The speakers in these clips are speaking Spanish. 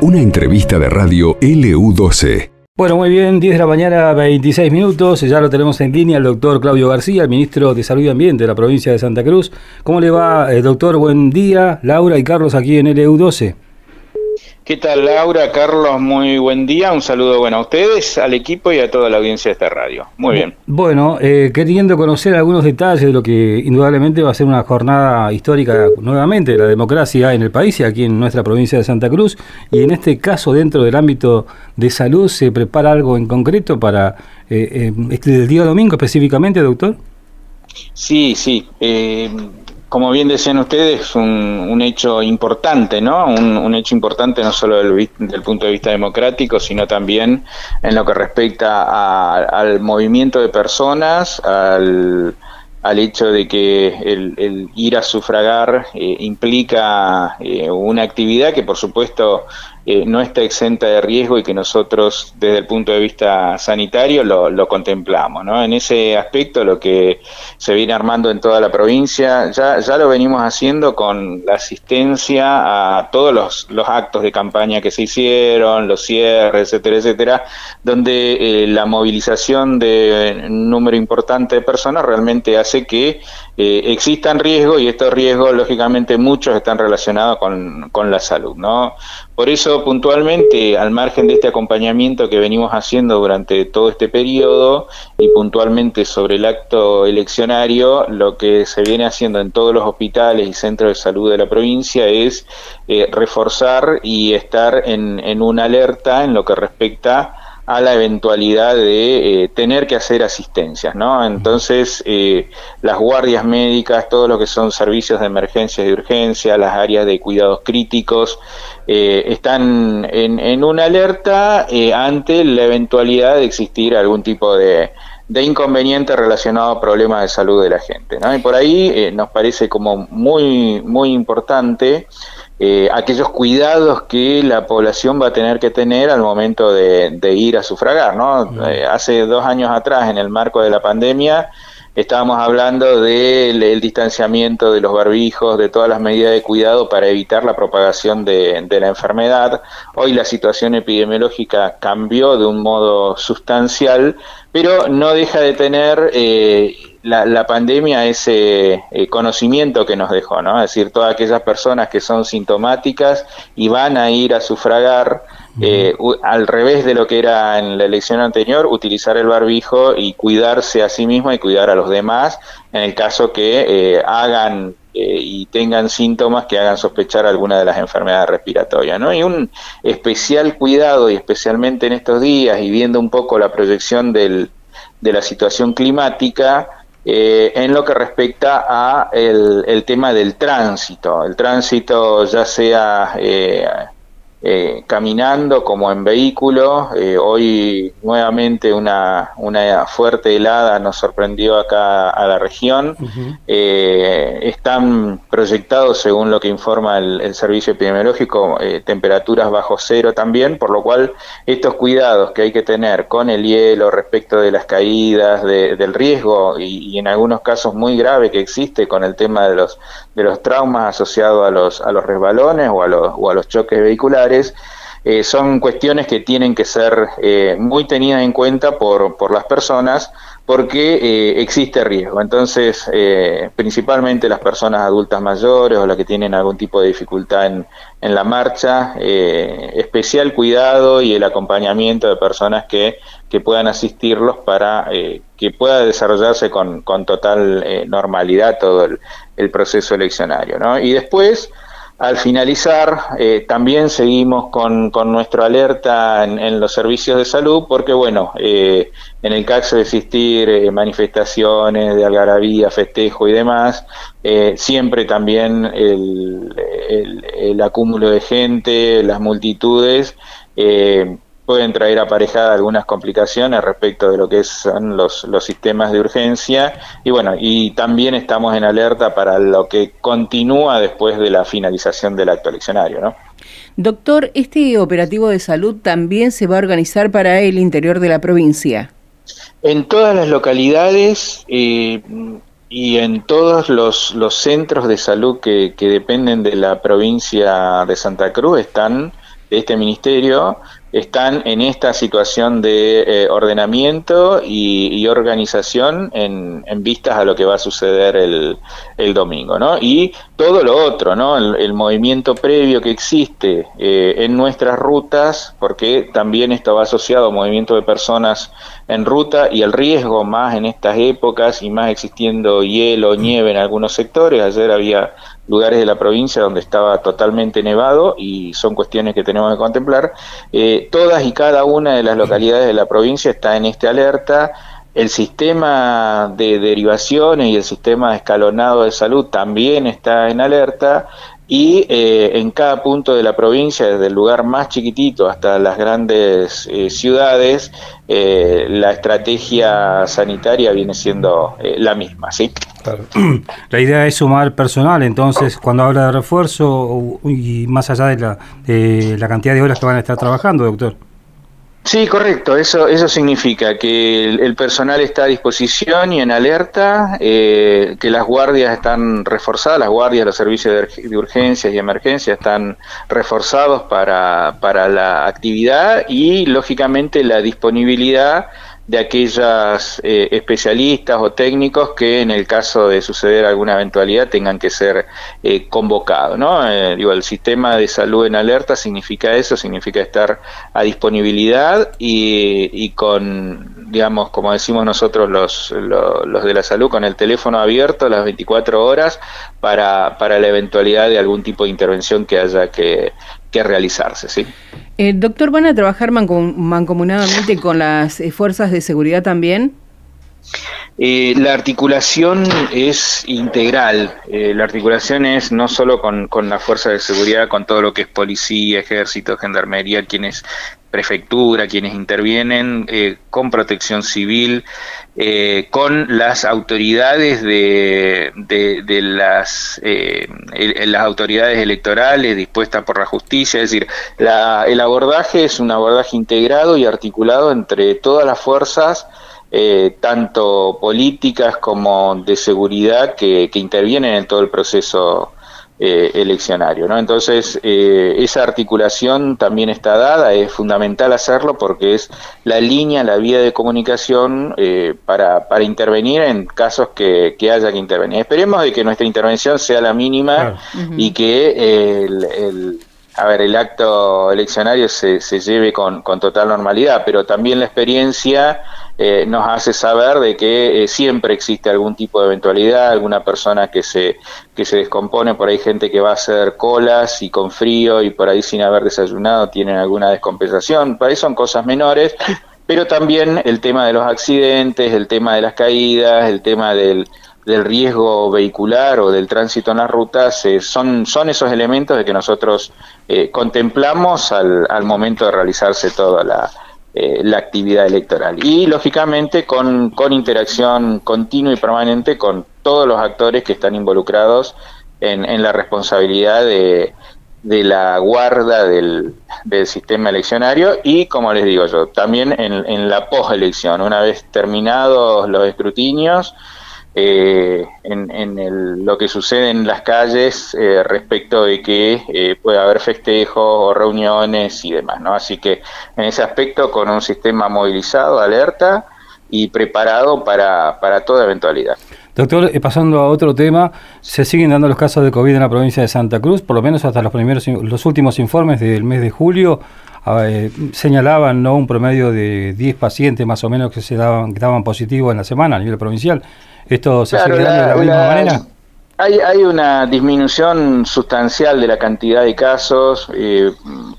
Una entrevista de radio LU12. Bueno, muy bien, 10 de la mañana, 26 minutos. Ya lo tenemos en línea el doctor Claudio García, el ministro de Salud y Ambiente de la provincia de Santa Cruz. ¿Cómo le va, eh, doctor? Buen día. Laura y Carlos aquí en LU12. ¿Qué tal Laura, Carlos? Muy buen día. Un saludo bueno a ustedes, al equipo y a toda la audiencia de esta radio. Muy bien. Bueno, eh, queriendo conocer algunos detalles de lo que indudablemente va a ser una jornada histórica nuevamente de la democracia en el país y aquí en nuestra provincia de Santa Cruz. Y en este caso, dentro del ámbito de salud, ¿se prepara algo en concreto para eh, eh este, el día domingo específicamente, doctor? Sí, sí. Como bien decían ustedes, un, un hecho importante, ¿no? Un, hecho importante no solo del, del, punto de vista democrático, sino también en lo que respecta al movimiento de personas, al, al hecho de que el, ir a sufragar eh, implica eh, una actividad que por supuesto eh, no está exenta de riesgo y que nosotros desde el punto de vista sanitario lo, contemplamos. ¿no? En ese aspecto lo que se viene armando en toda la provincia, ya, ya lo venimos haciendo con la asistencia a todos los, los actos de campaña que se hicieron, los cierres, etcétera, etcétera, donde la movilización de un número importante de personas realmente hace que eh, existan riesgos y estos riesgos, lógicamente, muchos están relacionados con, con, la salud, ¿no? Por eso, puntualmente, al margen de este acompañamiento que venimos haciendo durante todo este periodo y puntualmente sobre el acto eleccionario, lo que se viene haciendo en todos los hospitales y centros de salud de la provincia es eh, reforzar y estar en, en una alerta en lo que respecta a la eventualidad de eh, tener que hacer asistencias, ¿no? Entonces, eh, las guardias médicas, todo lo que son servicios de emergencia y de urgencia, las áreas de cuidados críticos, eh, están en, en, una alerta ante la eventualidad de existir algún tipo de, de inconveniente relacionado a problemas de salud de la gente, ¿no? Y por ahí nos parece como muy, muy importante eh, aquellos cuidados que la población va a tener que tener al momento de, ir a sufragar. ¿no? Eh, hace dos años atrás, en el marco de la pandemia, estábamos hablando del distanciamiento de los barbijos, de todas las medidas de cuidado para evitar la propagación de, la enfermedad. Hoy la situación epidemiológica cambió de un modo sustancial, pero no deja de tener... Eh, la, pandemia ese eh, conocimiento que nos dejó, ¿no? Es decir, todas aquellas personas que son sintomáticas y van a ir a sufragar, eh, al revés de lo que era en la elección anterior, utilizar el barbijo y cuidarse a sí mismo y cuidar a los demás, en el caso que eh, hagan y tengan síntomas que hagan sospechar alguna de las enfermedades respiratorias, ¿no? Y un especial cuidado, y especialmente en estos días, y viendo un poco la proyección del, de la situación climática, eh, en lo que respecta a el, tema del tránsito. El tránsito ya sea eh, eh, caminando como en vehículo. Eh, hoy nuevamente una, una fuerte helada nos sorprendió acá a la región. Eh, están proyectados, según lo que informa el, servicio epidemiológico, temperaturas bajo cero también, por lo cual estos cuidados que hay que tener con el hielo respecto de las caídas, del riesgo y, en algunos casos muy grave que existe con el tema de los, de los traumas asociados a los, a los resbalones o a los, o a los choques vehiculares, eh, son cuestiones que tienen que ser eh, muy tenidas en cuenta por, por las personas porque eh, existe riesgo. Entonces, principalmente las personas adultas mayores o las que tienen algún tipo de dificultad en, en la marcha, especial cuidado y el acompañamiento de personas que, que puedan asistirlos para que pueda desarrollarse con, con total normalidad todo el, el proceso eleccionario. ¿no? Y después, al finalizar, eh, también seguimos con, con nuestra alerta en, los servicios de salud, porque bueno, eh, en el caso de existir eh, manifestaciones de algarabía, festejo y demás, siempre también el, el, el, acúmulo de gente, las multitudes, pueden traer aparejadas algunas complicaciones respecto de lo que son los, los sistemas de urgencia y bueno, y también estamos en alerta para lo que continúa después de la finalización del acto eleccionario, ¿no? Doctor, ¿este operativo de salud también se va a organizar para el interior de la provincia? En todas las localidades, eh, y en todos los, los centros de salud que, que dependen de la provincia de Santa Cruz están de este ministerio están en esta situación de eh, ordenamiento y, organización en, vistas a lo que va a suceder el, el domingo, ¿no? Y todo lo otro, ¿no? El, movimiento previo que existe eh, en nuestras rutas, porque también esto va asociado a movimiento de personas en ruta y el riesgo más en estas épocas y más existiendo hielo, nieve en algunos sectores. Ayer había lugares de la provincia donde estaba totalmente nevado y son cuestiones que tenemos que contemplar. Eh, todas y cada una de las localidades de la provincia está en este alerta. El sistema de derivaciones y el sistema escalonado de salud también está en alerta y eh, en cada punto de la provincia, desde el lugar más chiquitito hasta las grandes eh, ciudades, eh, la estrategia sanitaria viene siendo la misma, ¿sí? La idea es sumar personal, entonces, cuando habla de refuerzo y más allá de la, de la cantidad de horas que van a estar trabajando, doctor. Sí, correcto. Eso, eso significa que el, personal está a disposición y en alerta, eh, que las guardias están reforzadas, las guardias, los servicios de, urgencias y emergencias están reforzados para, para la actividad y, lógicamente, la disponibilidad de aquellas eh, especialistas o técnicos que en el caso de suceder alguna eventualidad tengan que ser eh, convocados. ¿no? Eh, digo, el sistema de salud en alerta significa eso, significa estar a disponibilidad y, y con, digamos, como decimos nosotros los, los, los, de la salud, con el teléfono abierto las 24 horas para, para la eventualidad de algún tipo de intervención que haya que, que realizarse. ¿sí? Eh, doctor, ¿van a trabajar mancomunadamente con las eh, fuerzas de seguridad también? Eh, la articulación es integral. la articulación es no solo con, con la fuerza de seguridad, con todo lo que es policía, ejército, gendarmería, quienes prefectura, quienes intervienen eh, con protección civil, eh, con las autoridades de, de, las, eh, las autoridades electorales dispuestas por la justicia, es decir, la, el abordaje es un abordaje integrado y articulado entre todas las fuerzas tanto políticas como de seguridad que, que intervienen en todo el proceso eh, eleccionario. ¿no? Entonces, eh, esa articulación también está dada, es fundamental hacerlo porque es la línea, la vía de comunicación eh, para, para intervenir en casos que, que, haya que intervenir. Esperemos de que nuestra intervención sea la mínima y que el, el a ver, el acto eleccionario se, se lleve con, con, total normalidad, pero también la experiencia eh, nos hace saber de que eh, siempre existe algún tipo de eventualidad, alguna persona que se, que se descompone, por ahí gente que va a hacer colas y con frío y por ahí sin haber desayunado tienen alguna descompensación, por ahí son cosas menores, pero también el tema de los accidentes, el tema de las caídas, el tema del, del riesgo vehicular o del tránsito en las rutas eh, son, son esos elementos de que nosotros contemplamos al, al momento de realizarse toda la, eh, la actividad electoral. Y lógicamente con, con, interacción continua y permanente con todos los actores que están involucrados en, en la responsabilidad de, de la guarda del, del, sistema eleccionario y, como les digo yo, también en, en la postelección, una vez terminados los escrutinios, eh, en, en lo que sucede en las calles eh, respecto de que eh, puede haber festejos o reuniones y demás, ¿no? Así que en ese aspecto con un sistema movilizado, alerta y preparado para, para toda eventualidad. Doctor, eh, pasando a otro tema, se siguen dando los casos de COVID en la provincia de Santa Cruz, por lo menos hasta los primeros, los últimos informes del mes de julio ah, señalaban no un promedio de 10 pacientes más o menos que se daban, que daban positivo en la semana a nivel provincial. ¿Esto se sigue dando de la misma manera? Hay, hay una disminución sustancial de la cantidad de casos, eh,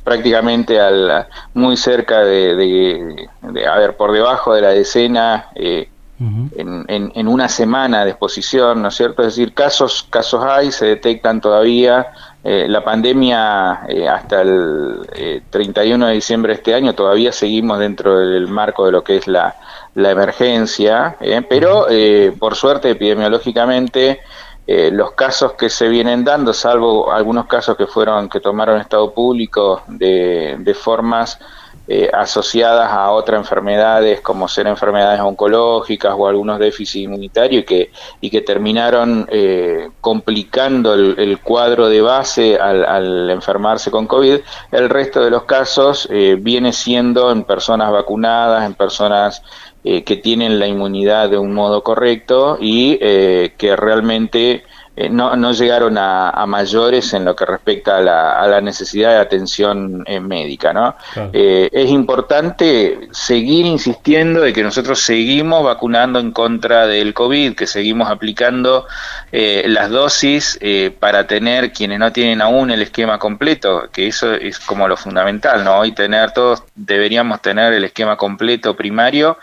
prácticamente al, muy cerca de, a ver, por debajo de la decena, eh, en, en, una semana de exposición, ¿no es cierto? Es decir, casos, casos hay, se detectan todavía. Eh, la pandemia hasta el 31 de diciembre de este año todavía seguimos dentro del marco de lo que es la, emergencia, ¿eh? pero eh, por suerte epidemiológicamente eh, los casos que se vienen dando, salvo algunos casos que fueron que tomaron estado público de, de formas eh, asociadas a otras enfermedades como ser enfermedades oncológicas o algunos déficits inmunitarios y que, y que terminaron eh, complicando el, cuadro de base al, enfermarse con COVID, el resto de los casos eh, viene siendo en personas vacunadas, en personas que tienen la inmunidad de un modo correcto y que realmente eh, no, no, llegaron a, mayores en lo que respecta a la, necesidad de atención eh, médica. ¿no? Eh, es importante seguir insistiendo de que nosotros seguimos vacunando en contra del COVID, que seguimos aplicando las dosis para tener quienes no tienen aún el esquema completo, que eso es como lo fundamental. ¿no? Hoy tener todos deberíamos tener el esquema completo primario.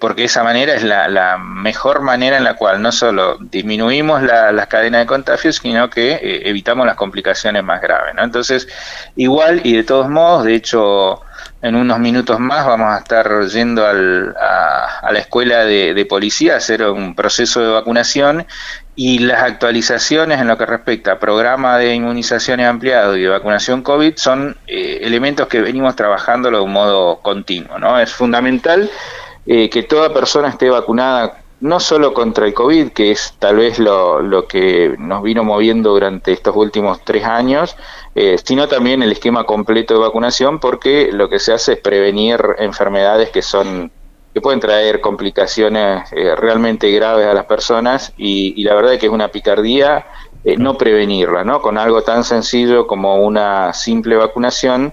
Porque esa manera es la, mejor manera en la cual no solo disminuimos las cadenas de contagios, sino que eh, evitamos las complicaciones más graves. Entonces, igual y de todos modos, de hecho, en unos minutos más vamos a estar yendo a, la escuela de, policía a hacer un proceso de vacunación y las actualizaciones en lo que respecta a programa de inmunizaciones ampliado y de vacunación COVID son eh, elementos que venimos trabajando de un modo continuo. ¿no? Es fundamental eh, que toda persona esté vacunada no solo contra el COVID, que es tal vez lo, lo que nos vino moviendo durante estos últimos tres años, eh, sino también el esquema completo de vacunación, porque lo que se hace es prevenir enfermedades que son que pueden traer complicaciones eh, realmente graves a las personas y, la verdad es que es una picardía no prevenirla, ¿no? Con algo tan sencillo como una simple vacunación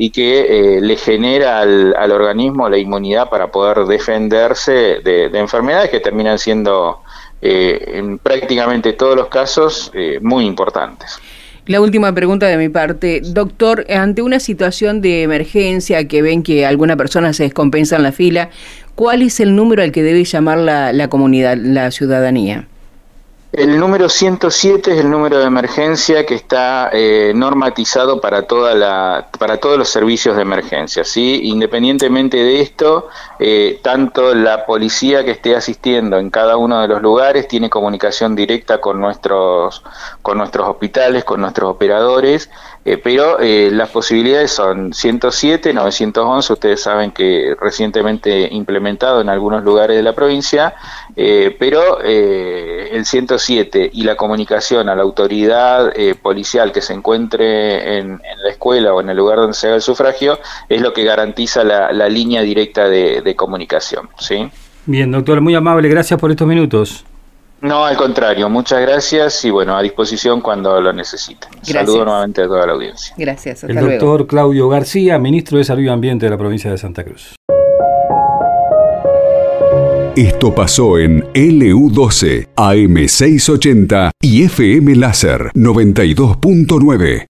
y que eh, le genera al, organismo la inmunidad para poder defenderse de, enfermedades que terminan siendo eh, en prácticamente todos los casos eh, muy importantes. La última pregunta de mi parte. Doctor, ante una situación de emergencia que ven que alguna persona se descompensa en la fila, ¿cuál es el número al que debe llamar la, la comunidad, la ciudadanía? El número 107 es el número de emergencia que está eh, normatizado para toda la, para todos los servicios de emergencia. ¿sí? Independientemente de esto, eh, tanto la policía que esté asistiendo en cada uno de los lugares tiene comunicación directa con nuestros, con nuestros hospitales, con nuestros operadores, eh, pero las posibilidades son 107, 911, ustedes saben que recientemente implementado en algunos lugares de la provincia, pero el 107 y la comunicación a la autoridad eh, policial que se encuentre en, la escuela o en el lugar donde se haga el sufragio es lo que garantiza la, línea directa de, comunicación. ¿sí? Bien, doctor, muy amable, gracias por estos minutos. No, al contrario, muchas gracias y bueno, a disposición cuando lo necesiten. Saludo nuevamente a toda la audiencia. Gracias. el doctor Claudio García, ministro de Salud y Ambiente de la provincia de Santa Cruz. Esto pasó en LU12, AM680 y FM Láser 92.9.